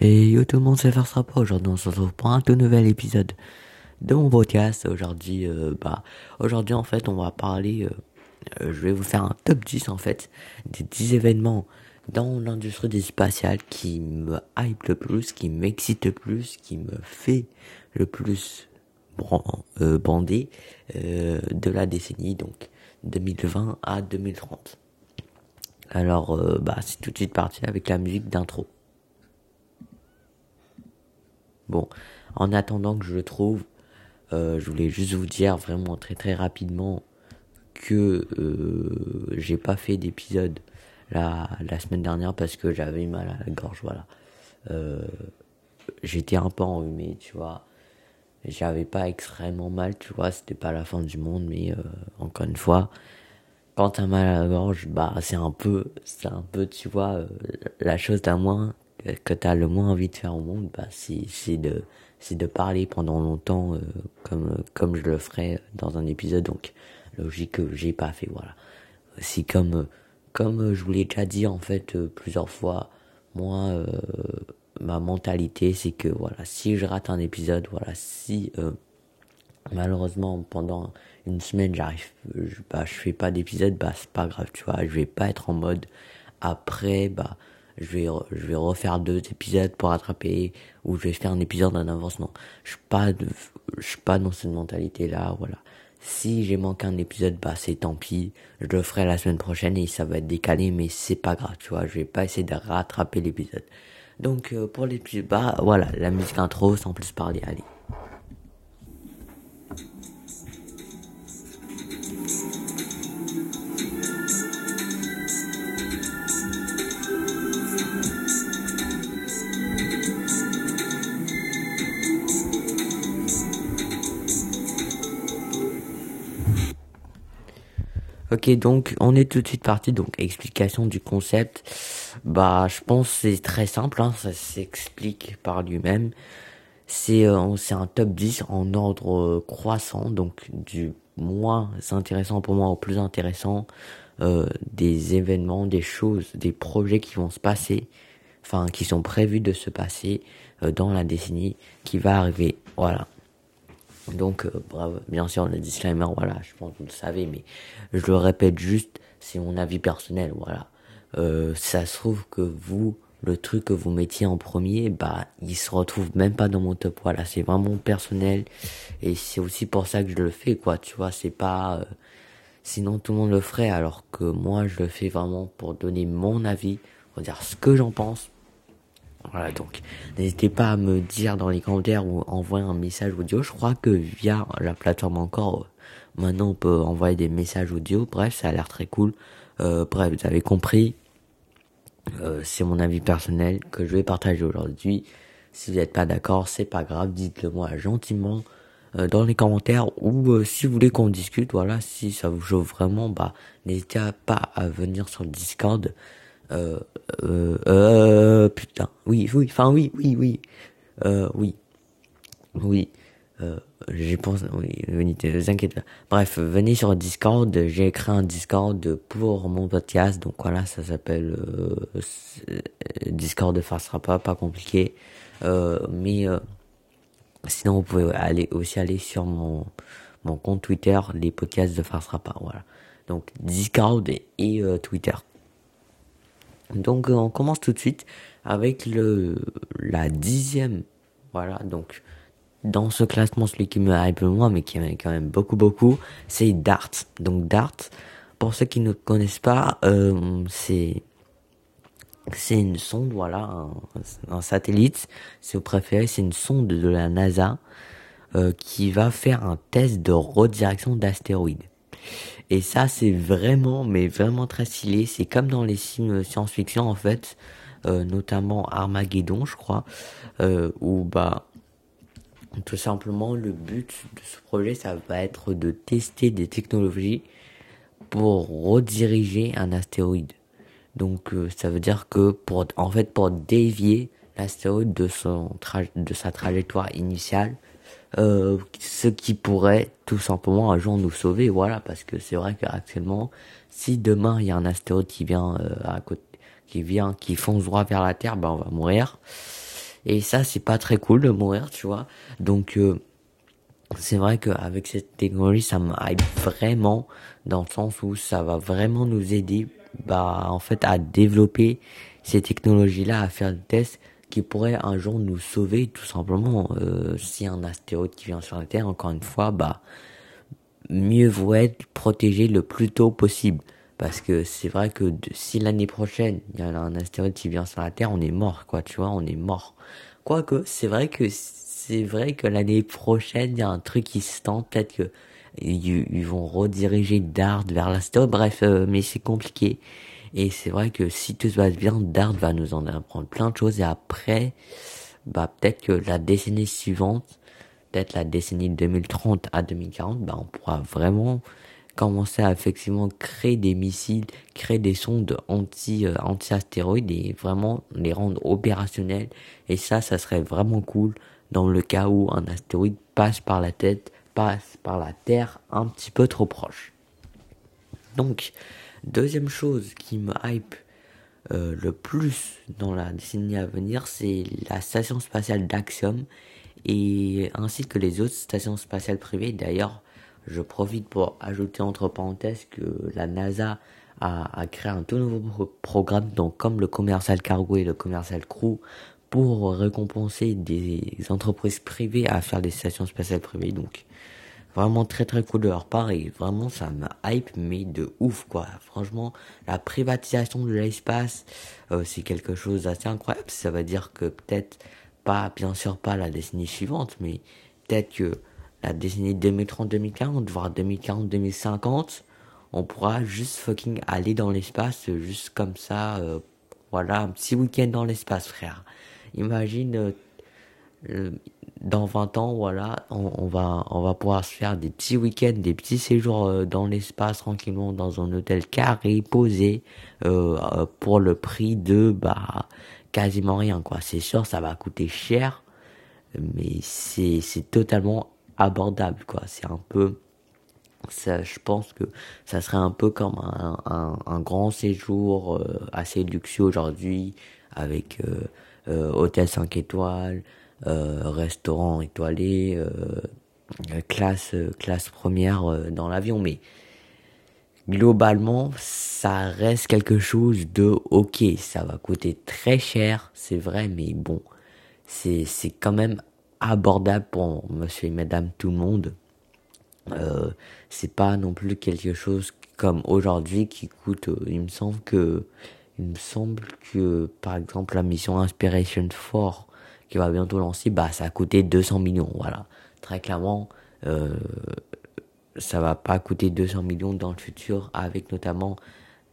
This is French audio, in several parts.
Et yo tout le monde, ça faire pas aujourd'hui. On se retrouve pour un tout nouvel épisode de mon podcast. Aujourd'hui, euh, bah, aujourd'hui en fait, on va parler. Euh, euh, je vais vous faire un top 10 en fait des 10 événements dans l'industrie du spatial qui me hype le plus, qui m'excite le plus, qui me fait le plus bander de la décennie, donc 2020 à 2030. Alors, bah, c'est tout de suite parti avec la musique d'intro. Bon, en attendant que je le trouve, euh, je voulais juste vous dire vraiment très très rapidement que euh, j'ai pas fait d'épisode la, la semaine dernière parce que j'avais mal à la gorge, voilà. Euh, j'étais un peu enrhumé, tu vois. J'avais pas extrêmement mal, tu vois, c'était pas la fin du monde, mais encore une fois, quand t'as mal à la gorge, bah c'est un peu, c'est un peu, tu vois, la chose d'un moins que tu as le moins envie de faire au monde, bah, c'est de c'est de parler pendant longtemps euh, comme comme je le ferais dans un épisode. Donc logique que j'ai pas fait. Voilà. Si comme comme je vous l'ai déjà dit en fait euh, plusieurs fois, moi euh, ma mentalité c'est que voilà si je rate un épisode, voilà si malheureusement pendant une semaine j'arrive je, bah je fais pas d'épisode bah c'est pas grave tu vois je vais pas être en mode après bah je vais, je vais refaire deux épisodes pour rattraper, ou je vais faire un épisode en avance. Je suis pas, de, je suis pas dans cette mentalité-là, voilà. Si j'ai manqué un épisode, bah c'est tant pis. Je le ferai la semaine prochaine et ça va être décalé, mais c'est pas grave, tu vois. Je vais pas essayer de rattraper l'épisode. Donc euh, pour l'épisode, bah voilà, la musique intro sans plus parler, allez. Donc on est tout de suite parti. Donc explication du concept. Bah, je pense c'est très simple. Hein, ça s'explique par lui-même. C'est euh, c'est un top 10 en ordre euh, croissant, donc du moins intéressant pour moi au plus intéressant. Euh, des événements, des choses, des projets qui vont se passer, enfin qui sont prévus de se passer dans la décennie qui va arriver. Voilà. Donc, euh, bravo. bien sûr, le disclaimer, voilà, je pense que vous le savez, mais je le répète juste, c'est mon avis personnel, voilà. Euh, ça se trouve que vous, le truc que vous mettiez en premier, bah, il se retrouve même pas dans mon top, voilà, c'est vraiment personnel, et c'est aussi pour ça que je le fais, quoi, tu vois, c'est pas, euh, sinon tout le monde le ferait, alors que moi, je le fais vraiment pour donner mon avis, pour dire ce que j'en pense, voilà, donc n'hésitez pas à me dire dans les commentaires ou envoyer un message audio. Je crois que via la plateforme encore, euh, maintenant on peut envoyer des messages audio. Bref, ça a l'air très cool. Euh, bref, vous avez compris. Euh, c'est mon avis personnel que je vais partager aujourd'hui. Si vous n'êtes pas d'accord, c'est pas grave, dites-le moi gentiment dans les commentaires ou si vous voulez qu'on discute, voilà, si ça vous chauffe vraiment, bah n'hésitez pas à venir sur le Discord euh, euh, euh, putain, oui, oui, enfin oui, oui, oui, euh, oui, oui, euh, j'ai pensé, oui, venez, vous inquiétez pas. Bref, venez sur Discord, j'ai créé un Discord pour mon podcast, donc voilà, ça s'appelle euh, Discord de Farce pas, pas compliqué, euh, mais sinon vous pouvez aller aussi aller sur mon mon compte Twitter, les podcasts de Farce pas, voilà. Donc Discord et Twitter. Donc euh, on commence tout de suite avec le la dixième. Voilà, donc dans ce classement, celui qui me hype le moins, mais qui est quand même beaucoup beaucoup, c'est Dart. Donc Dart, pour ceux qui ne connaissent pas, euh, c'est c'est une sonde, voilà, un, un satellite, si vous préférez, c'est une sonde de la NASA euh, qui va faire un test de redirection d'astéroïdes. Et ça, c'est vraiment, mais vraiment très stylé. C'est comme dans les films science-fiction, en fait, euh, notamment Armageddon, je crois, euh, où, bah, tout simplement, le but de ce projet, ça va être de tester des technologies pour rediriger un astéroïde. Donc, euh, ça veut dire que pour, en fait, pour dévier l'astéroïde de son de sa trajectoire initiale, euh, ce qui pourrait tout simplement un jour nous sauver, voilà, parce que c'est vrai qu'actuellement, si demain il y a un astéroïde qui vient euh, à côté, qui vient, qui fonce droit vers la Terre, ben on va mourir. Et ça, c'est pas très cool de mourir, tu vois. Donc, euh, c'est vrai qu'avec cette technologie, ça me vraiment dans le sens où ça va vraiment nous aider, bah, en fait, à développer ces technologies-là, à faire des tests qui pourraient un jour nous sauver, tout simplement. Euh, si un astéroïde qui vient sur la Terre, encore une fois, bah, mieux vaut être protégé le plus tôt possible. Parce que c'est vrai que si l'année prochaine, il y a un astéroïde qui vient sur la Terre, on est mort, quoi, tu vois, on est mort. Quoique, c'est vrai que c'est vrai que l'année prochaine, il y a un truc qui se tente, peut-être que ils, vont rediriger Dart vers l'astéroïde, bref, euh, mais c'est compliqué. Et c'est vrai que si tout se passe bien, Dart va nous en apprendre plein de choses et après, bah peut-être que la décennie suivante, peut-être la décennie 2030 à 2040, bah on pourra vraiment commencer à effectivement créer des missiles, créer des sondes anti euh, anti astéroïdes et vraiment les rendre opérationnels et ça ça serait vraiment cool dans le cas où un astéroïde passe par la tête, passe par la Terre un petit peu trop proche. Donc deuxième chose qui me hype euh, le plus dans la décennie à venir, c'est la station spatiale d'Axiom et ainsi que les autres stations spatiales privées. D'ailleurs, je profite pour ajouter entre parenthèses que la NASA a, créé un tout nouveau programme, donc comme le Commercial Cargo et le Commercial Crew, pour récompenser des entreprises privées à faire des stations spatiales privées. Donc vraiment très très cool de leur part et vraiment ça me hype mais de ouf quoi. Franchement, la privatisation de l'espace, euh, c'est quelque chose d'assez incroyable. Ça veut dire que peut-être pas, bien sûr pas la décennie suivante, mais peut-être que la décennie 2030-2040, voire 2040-2050, on pourra juste fucking aller dans l'espace, juste comme ça, euh, voilà, un petit week-end dans l'espace, frère. Imagine, euh, euh, dans 20 ans, voilà, on, va, on va pouvoir se faire des petits week-ends, des petits séjours dans l'espace, tranquillement, dans un hôtel carré, posé, pour le prix de, bah, quasiment rien, quoi. C'est sûr, ça va coûter cher, mais c'est, c'est totalement abordable quoi c'est un peu ça je pense que ça serait un peu comme un, un, grand séjour euh, assez luxueux aujourd'hui avec euh, euh hôtel 5 étoiles euh, restaurant étoilé classe classe première dans l'avion mais globalement ça reste quelque chose de ok ça va coûter très cher c'est vrai mais bon c'est quand même abordable pour monsieur et madame tout le monde. Euh, c'est pas non plus quelque chose comme aujourd'hui qui coûte, euh, il me semble que, il me semble que, par exemple, la mission Inspiration 4, qui va bientôt lancer, bah, ça a coûté 200 millions, voilà. Très clairement, euh, ça va pas coûter 200 millions dans le futur avec notamment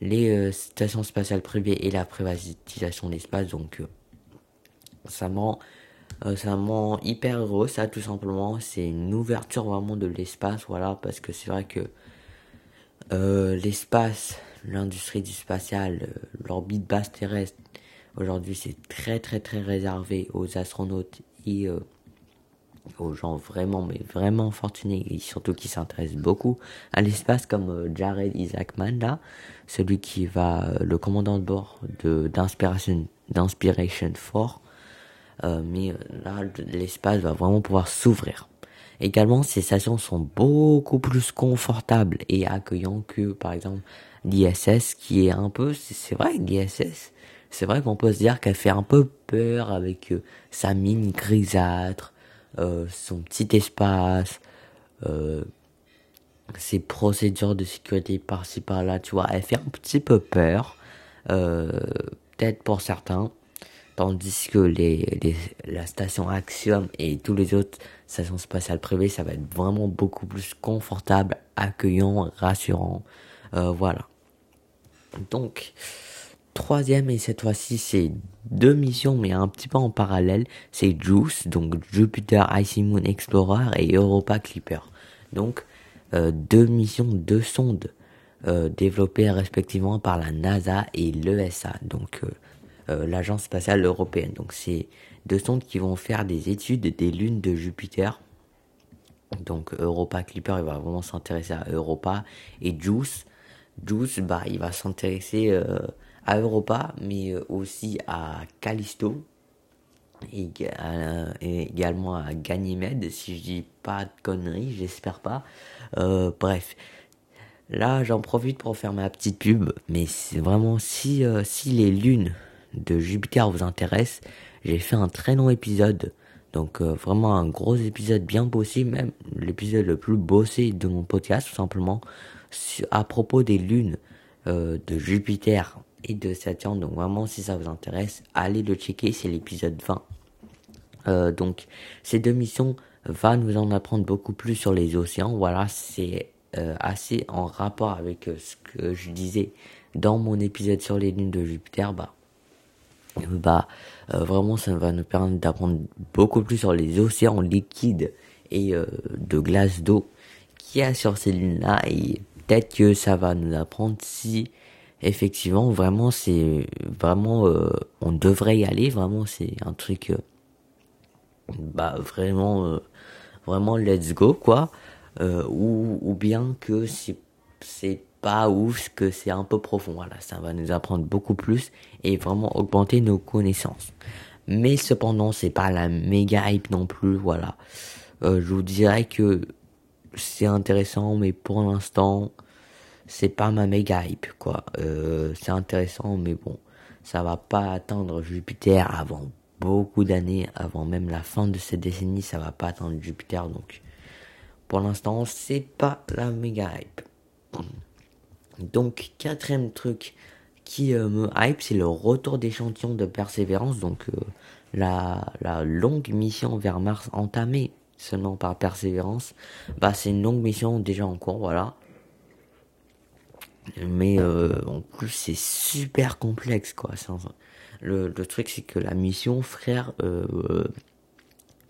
les euh, stations spatiales privées et la privatisation de l'espace, donc, euh, ça ment euh, c'est vraiment hyper heureux, ça, tout simplement. C'est une ouverture vraiment de l'espace, voilà, parce que c'est vrai que euh, l'espace, l'industrie du spatial, euh, l'orbite basse terrestre, aujourd'hui, c'est très, très, très réservé aux astronautes et aux gens vraiment, mais vraiment fortunés et surtout qui s'intéressent beaucoup à l'espace, comme Jared Isaacman, là, celui qui va, le commandant de bord d'Inspiration, d'Inspiration 4 euh, mais euh, là, l'espace va vraiment pouvoir s'ouvrir. Également, ces stations sont beaucoup plus confortables et accueillantes que, par exemple, l'ISS, qui est un peu, c'est vrai, l'ISS, c'est vrai qu'on peut se dire qu'elle fait un peu peur avec euh, sa mine grisâtre, euh, son petit espace, euh, ses procédures de sécurité par-ci par-là, tu vois, elle fait un petit peu peur, peut-être pour certains, Tandis que les, les, la station Axiom et tous les autres stations spatiales privées, ça va être vraiment beaucoup plus confortable, accueillant, rassurant. Euh, voilà. Donc, troisième et cette fois-ci c'est deux missions mais un petit peu en parallèle. C'est JUICE, donc Jupiter Icy Moon Explorer et Europa Clipper. Donc, euh, deux missions, deux sondes euh, développées respectivement par la NASA et l'ESA. Donc, euh, l'agence spatiale européenne. Donc c'est deux sondes qui vont faire des études des lunes de Jupiter. Donc Europa Clipper, il va vraiment s'intéresser à Europa et JUICE. JUICE, bah, il va s'intéresser à Europa, mais euh, aussi à Callisto. et, également à Ganymède, si je dis pas de conneries, j'espère pas. Euh, bref, là j'en profite pour faire ma petite pub, mais c'est vraiment si, euh, si les lunes de Jupiter vous intéressent, j'ai fait un très long épisode. Donc euh, vraiment un gros épisode bien bossé, même l'épisode le plus bossé de mon podcast tout simplement, à propos des lunes de Jupiter de Saturne. Donc vraiment si ça vous intéresse, allez le checker, c'est l'épisode 20. Euh, donc ces deux missions vont nous en apprendre beaucoup plus sur les océans. Voilà, c'est euh, assez en rapport avec euh, ce que je disais dans mon épisode sur les lunes de Jupiter. Bah, bah vraiment, ça va nous permettre d'apprendre beaucoup plus sur les océans liquides et de glace d'eau qu'il y a sur ces lunes-là. Et peut-être que ça va nous apprendre si effectivement vraiment c'est vraiment on devrait y aller. Vraiment, c'est un truc bah vraiment euh, vraiment let's go quoi. Euh, ou, bien que c'est c'est pas ouf que c'est un peu profond voilà. Ça va nous apprendre beaucoup plus et vraiment augmenter nos connaissances. Mais cependant c'est pas la méga hype non plus voilà. Euh, je vous dirais que c'est intéressant mais pour l'instant c'est pas ma méga hype quoi euh, c'est intéressant mais bon ça va pas atteindre Jupiter avant beaucoup d'années avant même la fin de cette décennie, ça va pas attendre Jupiter, donc pour l'instant, c'est pas la méga hype. Donc, quatrième truc qui euh, me hype, c'est le retour d'échantillons de persévérance, donc euh, la, la longue mission vers Mars entamée seulement par persévérance, bah c'est une longue mission déjà en cours, voilà. Mais euh, en plus, c'est super complexe, quoi. Le, le truc, c'est que la mission, frère, euh,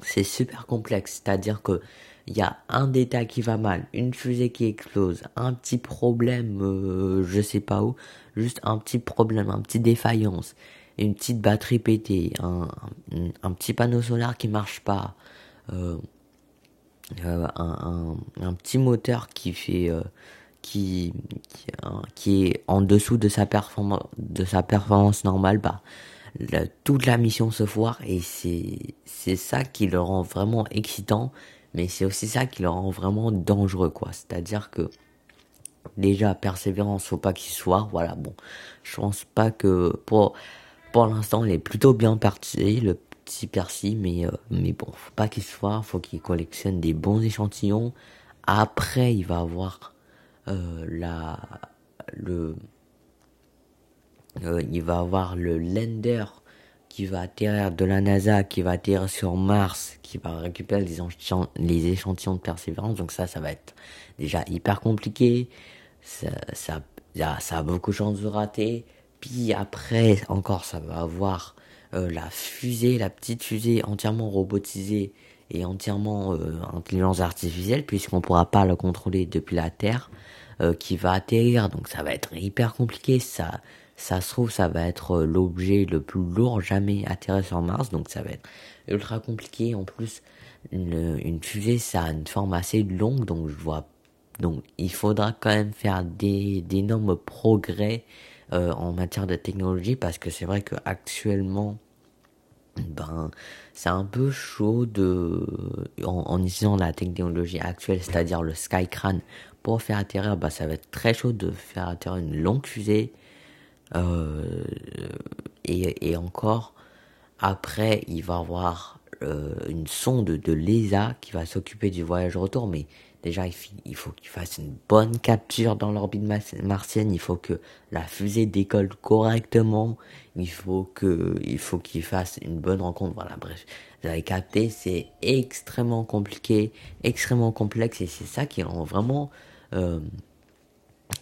c'est super complexe. C'est-à-dire que il y a un détail qui va mal, une fusée qui explose, un petit problème, euh, je sais pas où, juste un petit problème, un petit défaillance, une petite batterie pétée, un, un, petit panneau solaire qui marche pas, euh, euh un, un, petit moteur qui fait qui, qui, est en dessous de sa performance de sa performance normale bah toute la mission se foire et c'est ça qui le rend vraiment excitant mais c'est aussi ça qui le rend vraiment dangereux quoi. C'est-à-dire que déjà persévérance faut pas qu'il soit voilà bon. Je pense pas que pour pour l'instant il est plutôt bien parti le petit Percy mais euh, mais bon faut pas qu'il soit faut qu'il collectionne des bons échantillons. Après il va avoir la, le, euh, il va avoir le lander qui va atterrir de la NASA, qui va atterrir sur Mars, qui va récupérer les échantillons, de persévérance. Donc ça, ça va être déjà hyper compliqué. Ça, a beaucoup de chances de rater. Puis après, encore, ça va avoir euh, la fusée, la petite fusée entièrement robotisée et entièrement euh, intelligence artificielle, puisqu'on pourra pas le contrôler depuis la Terre. Euh, qui va atterrir, donc ça va être hyper compliqué. Ça, ça se trouve, ça va être euh, l'objet le plus lourd jamais atterri sur Mars, donc ça va être ultra compliqué. En plus, une, une fusée, ça a une forme assez longue, donc je vois, donc il faudra quand même faire des d'énormes progrès euh, en matière de technologie, parce que c'est vrai que actuellement ben c'est un peu chaud de en, en, utilisant la technologie actuelle c'est-à-dire le Skycrane pour faire atterrir, bah, ça va être très chaud de faire atterrir une longue fusée. Euh, et, et, encore, après, il va y avoir euh, une sonde de l'ESA qui va s'occuper du voyage retour. Mais déjà, il, faut qu'il fasse une bonne capture dans l'orbite martienne. Il faut que la fusée décolle correctement. Il faut il faut qu'il fasse une bonne rencontre. Voilà, bref. Vous avez capté, c'est extrêmement compliqué, extrêmement complexe et c'est ça qui rend vraiment euh,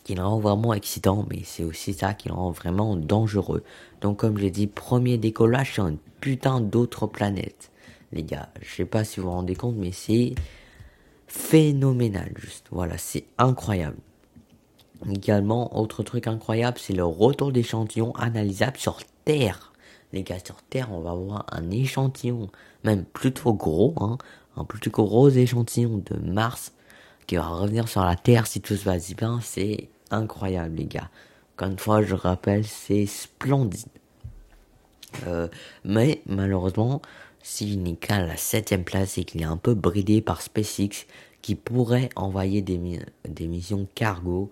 qui le rend vraiment excitant, mais c'est aussi ça qui le rend vraiment dangereux. Donc comme j'ai dit, premier décollage sur une putain d'autre planète. Les gars, je sais pas si vous vous rendez compte, mais c'est phénoménal, juste. Voilà, c'est incroyable. Également, autre truc incroyable, c'est le retour d'échantillons analysables sur Terre. Les gars, sur Terre, on va avoir un échantillon, même plutôt gros, hein, un plutôt gros échantillon de Mars qui va revenir sur la Terre si tout se passe bien, c'est incroyable les gars. Encore une fois, je rappelle, c'est splendide. mais malheureusement, s'il n'est qu'à la septième place et qu'il est un peu bridé par SpaceX, qui pourrait envoyer des, des missions cargo,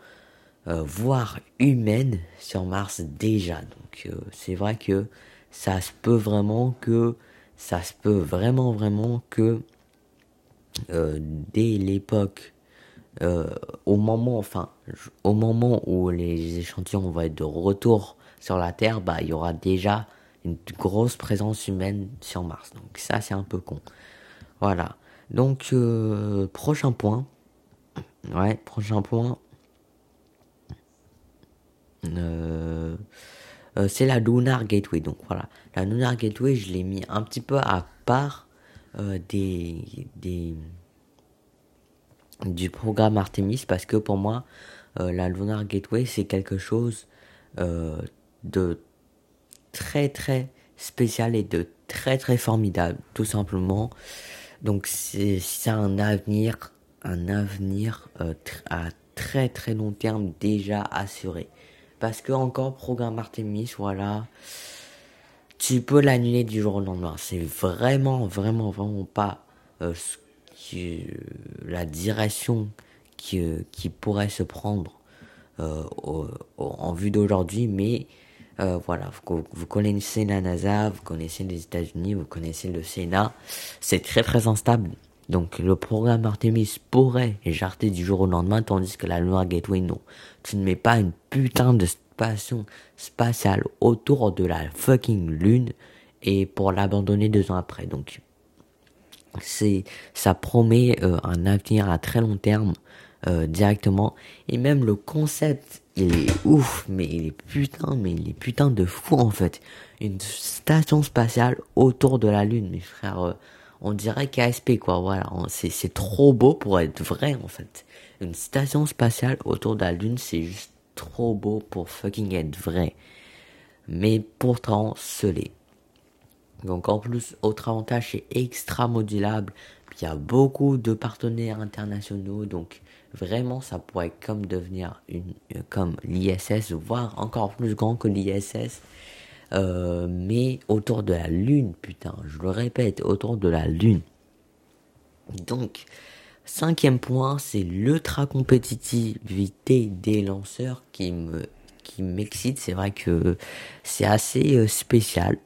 voire humaines, sur Mars déjà. Donc c'est vrai que ça se peut vraiment que ça se peut vraiment vraiment que euh, dès l'époque, euh, au moment, enfin, au moment où les échantillons vont être de retour sur la Terre, bah, il y aura déjà une grosse présence humaine sur Mars. Donc ça, c'est un peu con. Voilà. Donc euh, prochain point. Ouais, prochain point. c'est la Lunar Gateway. Donc voilà, la Lunar Gateway, je l'ai mis un petit peu à part euh, des, du programme Artemis parce que pour moi, euh, la Lunar Gateway, c'est quelque chose euh, de très très spécial et de très très formidable, tout simplement. Donc c'est un avenir, un avenir à très très long terme déjà assuré. Parce que encore programme Artemis, voilà, tu peux l'annuler du jour au lendemain. C'est vraiment, vraiment, vraiment pas euh, la direction qui, euh, qui pourrait se prendre euh, en vue d'aujourd'hui, mais voilà, vous, vous, connaissez la NASA, vous connaissez les États-Unis, vous connaissez le Sénat, c'est très très instable. Donc le programme Artemis pourrait jarter du jour au lendemain, tandis que la loi Gateway, non. Tu ne mets pas une putain de station spatiale autour de la fucking lune et pour l'abandonner deux ans après. Donc c'est ça promet euh, un avenir à très long terme euh, directement et même le concept il est ouf mais il est putain mais il est putain de fou en fait une station spatiale autour de la lune mes frères euh, on dirait KSP quoi voilà c'est c'est trop beau pour être vrai en fait une station spatiale autour de la lune c'est juste trop beau pour fucking être vrai. Mais pourtant, ce l'est. Donc en plus, autre avantage, c'est extra modulable. Il y a beaucoup de partenaires internationaux, donc vraiment, ça pourrait comme devenir une, comme l'ISS, voire encore plus grand que l'ISS. Euh, mais autour de la Lune, putain, je le répète, autour de la Lune. Donc, Cinquième point, c'est l'ultra compétitivité des lanceurs qui me qui m'excite. C'est vrai que c'est assez euh, spécial.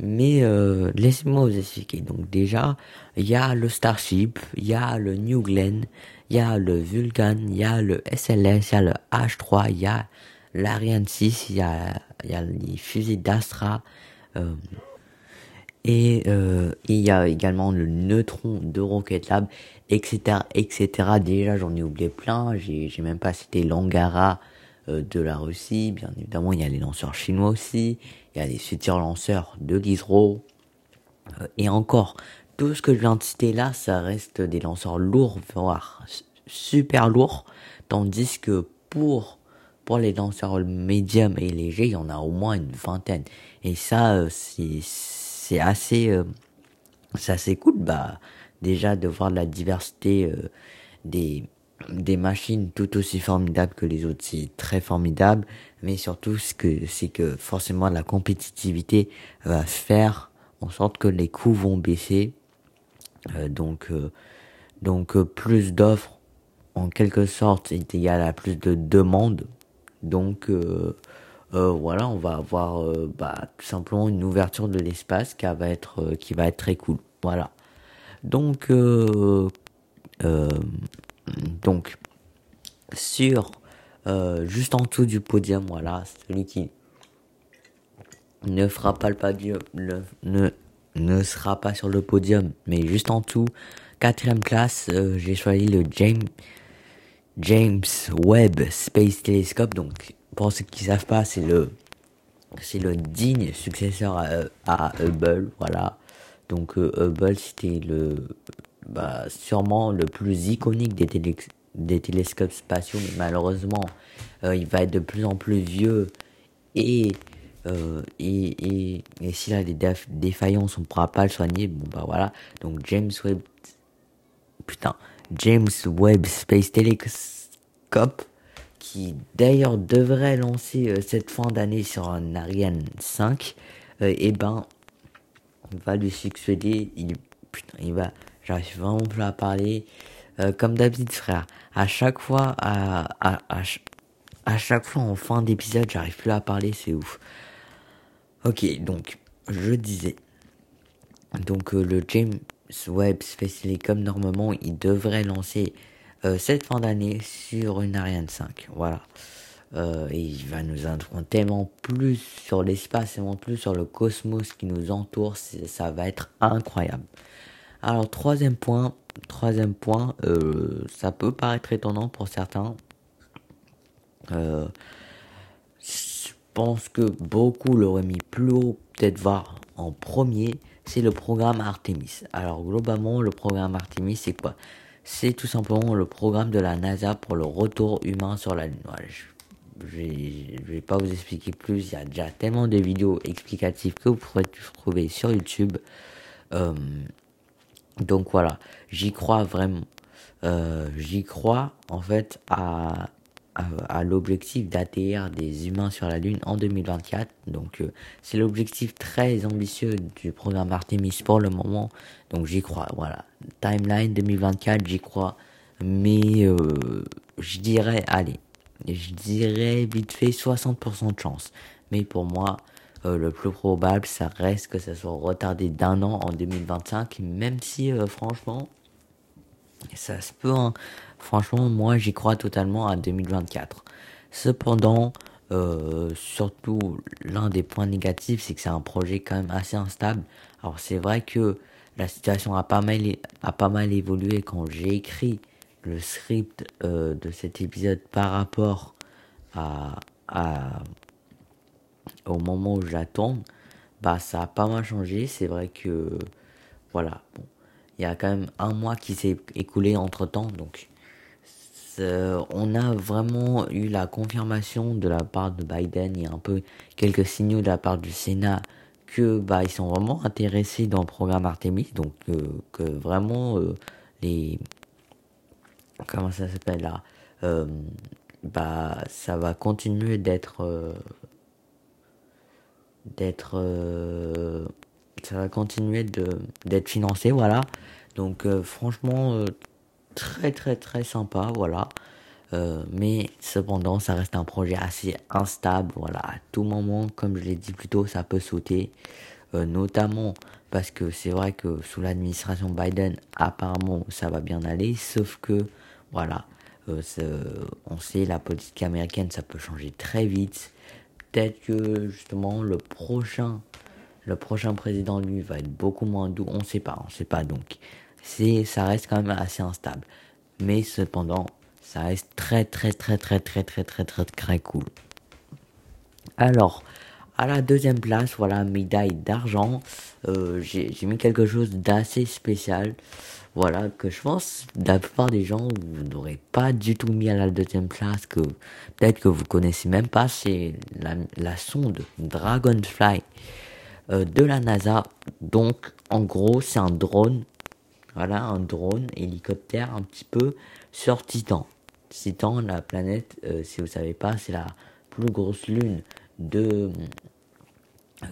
Mais euh, laissez-moi vous expliquer. Donc déjà, il y a le Starship, il y a le New Glenn, il y a le Vulcan, il y a le SLS, il y a le H3, il y a l'Ariane 6, il y a, les fusées d'Astra. Euh, et euh, il y a également le neutron de Rocket Lab, etc., etc. Déjà, j'en ai oublié plein. J'ai, même pas cité l'Angara euh, de la Russie. Bien évidemment, il y a les lanceurs chinois aussi. Il y a les futurs lanceurs de l'ISRO. Euh, et encore, tout ce que je viens de citer là, ça reste des lanceurs lourds, voire super lourds. Tandis que pour les lanceurs médiums et légers, il y en a au moins une vingtaine. Et ça, c'est c'est assez, euh, c'est assez cool, bah, déjà de voir la diversité euh, des, des machines tout aussi formidables que les autres, c'est très formidable, mais surtout ce que c'est que forcément la compétitivité va faire en sorte que les coûts vont baisser, euh, donc donc plus d'offres en quelque sorte est égal à plus de demandes, donc euh, voilà, on va avoir euh, bah, tout simplement une ouverture de l'espace qui va être euh, qui va être très cool. Voilà. Donc donc sur juste en dessous du podium, voilà, celui qui ne fera pas le podium, ne ne sera pas sur le podium, mais juste en dessous, quatrième classe, j'ai choisi le James James Webb Space Telescope, donc pour ceux qui savent pas, c'est le c'est le digne successeur à, Hubble, voilà. Donc euh, Hubble c'était le bah, sûrement le plus iconique des, des télescopes spatiaux, mais malheureusement euh, il va être de plus en plus vieux et euh, et, et, et s'il a des défaillances, on pourra pas le soigner. Bon bah voilà. Donc James Webb, putain, James Webb Space Telescope qui d'ailleurs devrait lancer euh, cette fin d'année sur un Ariane 5, et ben va lui succéder. Il, putain, il va, j'arrive vraiment plus à parler. comme d'habitude, frère, à chaque fois, à, à, à, chaque fois en fin d'épisode, j'arrive plus à parler, c'est ouf. Ok, donc, je disais. Donc, euh, le James Webb Space comme normalement, il devrait lancer euh, cette fin d'année sur une Ariane 5. Voilà. Euh, et il va nous introduire tellement plus sur l'espace, tellement plus sur le cosmos qui nous entoure. Ça va être incroyable. Alors, troisième point. Troisième point, ça peut paraître étonnant pour certains. Euh, je pense que beaucoup l'auraient mis plus haut, peut-être voir en premier, c'est le programme Artemis. Alors globalement, le programme Artemis, c'est quoi? C'est tout simplement le programme de la NASA pour le retour humain sur la Lune. je, ne vais pas vous expliquer plus, il y a déjà tellement de vidéos explicatives que vous pourrez trouver sur YouTube. Euh, donc voilà, j'y crois vraiment. Euh, j'y crois en fait à à, l'objectif d'atterrir des humains sur la Lune en 2024. Donc euh, c'est l'objectif très ambitieux du programme Artemis pour le moment. Donc j'y crois. Voilà. Timeline 2024, j'y crois. Mais euh, je dirais, allez, je dirais vite fait 60% de chance. Mais pour moi, euh, le plus probable, ça reste que ça soit retardé d'un an en 2025. Même si, franchement, ça se peut. Hein. Franchement, moi, j'y crois totalement à 2024. Cependant, euh, surtout, l'un des points négatifs, c'est que c'est un projet quand même assez instable. Alors, c'est vrai que la situation a pas mal, a pas mal évolué quand j'ai écrit le script euh, de cet épisode par rapport à, à au moment où j'attends. Bah, ça a pas mal changé. C'est vrai que, voilà, bon, il y a quand même un mois qui s'est écoulé entre temps, donc on a vraiment eu la confirmation de la part de Biden et un peu quelques signaux de la part du Sénat que bah ils sont vraiment intéressés dans le programme Artemis donc euh, que vraiment euh, les comment ça s'appelle là euh, bah ça va continuer d'être d'être ça va continuer de d'être financé voilà donc franchement très très très sympa, voilà. Euh, mais cependant, ça reste un projet assez instable, voilà. À tout moment, comme je l'ai dit plus tôt, ça peut sauter. Euh, notamment parce que c'est vrai que sous l'administration Biden, apparemment, ça va bien aller. Sauf que, voilà, euh, on sait, la politique américaine, ça peut changer très vite. Peut-être que justement le prochain, le prochain président lui va être beaucoup moins doux. On sait pas, on sait pas donc c'est, ça reste quand même assez instable. Mais cependant, ça reste très très très très très très très très très cool. Alors, à la deuxième place, voilà, médaille d'argent. Euh, j'ai, mis quelque chose d'assez spécial. Voilà, que je pense, la plupart des gens, vous n'aurez pas du tout mis à la deuxième place, que peut-être que vous connaissez même pas, c'est la, sonde Dragonfly euh, de la NASA. Donc, en gros, c'est un drone voilà, un drone, hélicoptère un petit peu sur Titan. Titan, la planète, euh, si vous savez pas, c'est la plus grosse lune de,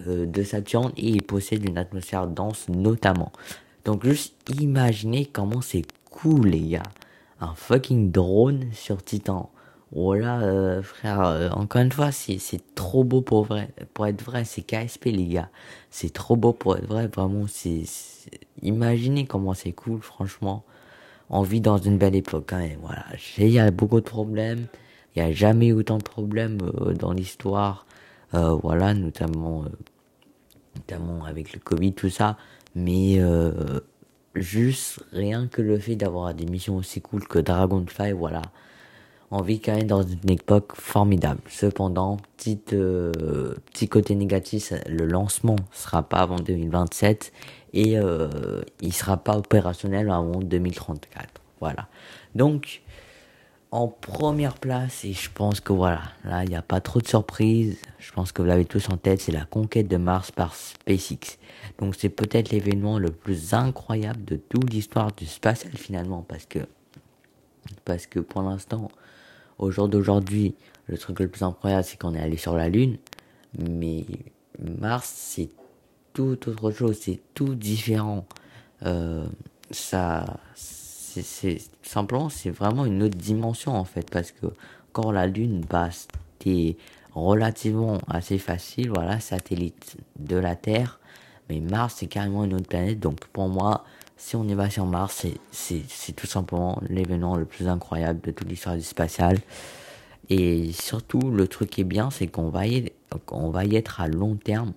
euh, de Saturne et il possède une atmosphère dense notamment. Donc juste imaginez comment c'est cool les gars. Un fucking drone sur Titan. Voilà, euh, frère, euh, encore une fois, c'est, trop beau pour vrai, pour être vrai, c'est KSP, les gars. C'est trop beau pour être vrai, vraiment, c'est, imaginez comment c'est cool, franchement. On vit dans une belle époque, quand même, voilà. Il y a beaucoup de problèmes, il n'y a jamais eu autant de problèmes euh, dans l'histoire, voilà, notamment, notamment avec le Covid, tout ça. Mais, juste rien que le fait d'avoir des missions aussi cool que Dragonfly, voilà on vit quand même dans une époque formidable. Cependant, petit, euh, petit côté négatif, le lancement sera pas avant 2027 et euh, il sera pas opérationnel avant 2034. Voilà. Donc, en première place, et je pense que voilà, là, il n'y a pas trop de surprises. Je pense que vous l'avez tous en tête, c'est la conquête de Mars par SpaceX. Donc, c'est peut-être l'événement le plus incroyable de toute l'histoire du spatial finalement, parce que, parce que pour l'instant, au jour d'aujourd'hui, le truc le plus incroyable, c'est qu'on est allé sur la Lune. Mais Mars, c'est tout autre chose, c'est tout différent. Euh, ça, c'est simplement, c'est vraiment une autre dimension en fait, parce que quand la Lune, bah, c'était relativement assez facile, voilà, satellite de la Terre, mais Mars, c'est carrément une autre planète, donc pour moi, si on y va sur Mars, c'est tout simplement l'événement le plus incroyable de toute l'histoire du spatial. Et surtout, le truc qui est bien, c'est qu'on va, y, on va y être à long terme.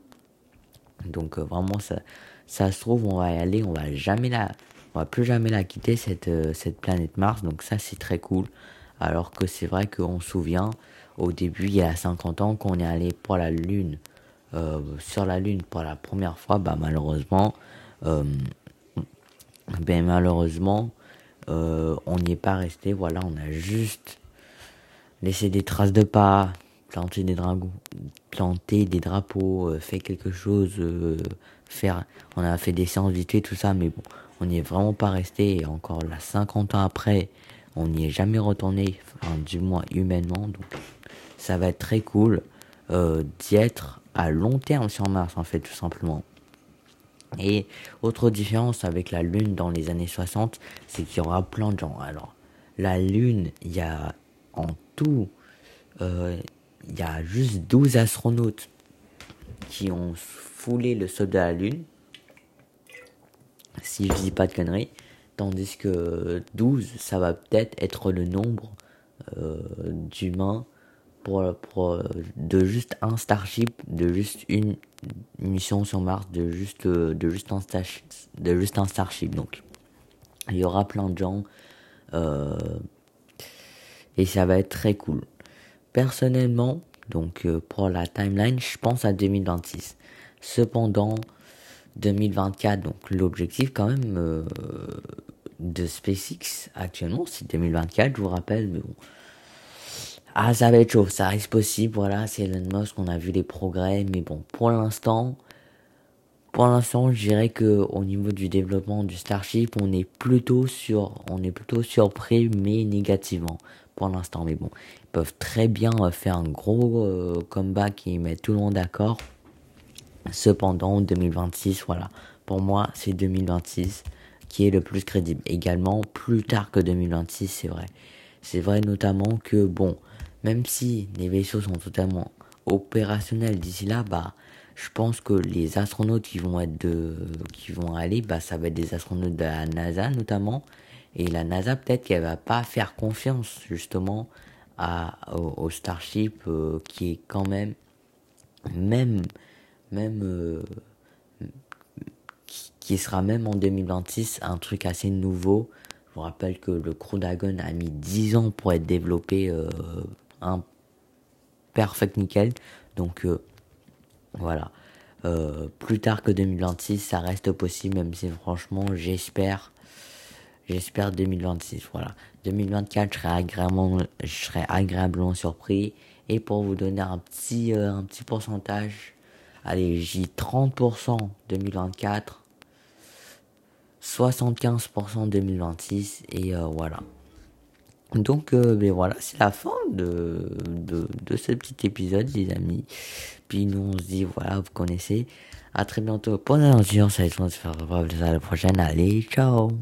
Donc euh, vraiment, ça, ça se trouve, on va y aller, on va jamais la, on va plus jamais la quitter cette euh, cette planète Mars. Donc ça, c'est très cool. Alors que c'est vrai qu'on se souvient, au début, il y a 50 ans, qu'on est allé pour la Lune, euh, sur la Lune pour la première fois, bah malheureusement, ben malheureusement, on n'y est pas resté. Voilà, on a juste laissé des traces de pas, planter des dragons, planter des drapeaux, euh, fait quelque chose, euh, faire, on a fait des séances vite tout ça, mais bon, on n'y est vraiment pas resté. Et encore là, 50 ans après, on n'y est jamais retourné, enfin, du moins humainement. Donc, ça va être très cool euh, d'y être à long terme sur Mars, en fait, tout simplement. Et autre différence avec la Lune dans les années 60, c'est qu'il y aura plein de gens. Alors, la Lune, il y a en tout, euh, il y a juste 12 astronautes qui ont foulé le sol de la Lune. Si je dis pas de conneries. Tandis que 12, ça va peut-être être le nombre euh, d'humains pour, pour, de juste un Starship, de juste une mission sur Mars, de juste, de juste, un, de juste un Starship. Donc, il y aura plein de gens. Euh, et ça va être très cool. Personnellement, donc euh, pour la timeline, je pense à 2026. Cependant, 2024, donc l'objectif quand même euh, de SpaceX actuellement, c'est 2024, je vous rappelle, mais bon. Ah, ça va être chaud, ça reste possible, voilà, c'est Elon Musk, on a vu les progrès, mais bon, pour l'instant, pour l'instant, je dirais que au niveau du développement du Starship, on est plutôt sur, on est plutôt surpris, mais négativement pour l'instant. Mais bon, ils peuvent très bien euh, faire un gros euh, comeback et mettre tout le monde d'accord. Cependant, 2026, voilà. Pour moi, c'est 2026 qui est le plus crédible. Également, plus tard que 2026, c'est vrai. C'est vrai notamment que, bon, même si les vaisseaux sont totalement opérationnels d'ici là, bah, je pense que les astronautes qui vont être de, qui vont aller, bah, ça va être des astronautes de la NASA notamment, et la NASA, peut-être qu'elle va pas faire confiance justement à, au, Starship euh, qui est quand même, même, même, euh, qui, sera même en 2026 un truc assez nouveau. Je vous rappelle que le Crew Dragon a mis 10 ans pour être développé euh, un perfect nickel. Donc voilà. plus tard que 2026, ça reste possible, même si franchement, j'espère J'espère 2026, voilà. 2024, je serai agréablement, je serai agréablement surpris. Et pour vous donner un petit, euh, un petit pourcentage, allez, j'ai 30% 2024, 75% 2026, et euh, voilà. Donc, euh, ben voilà, c'est la fin de, de, ce petit épisode, les amis. Puis nous, on se dit, voilà, vous connaissez. À très bientôt pour la ça va être à la prochaine. Allez, ciao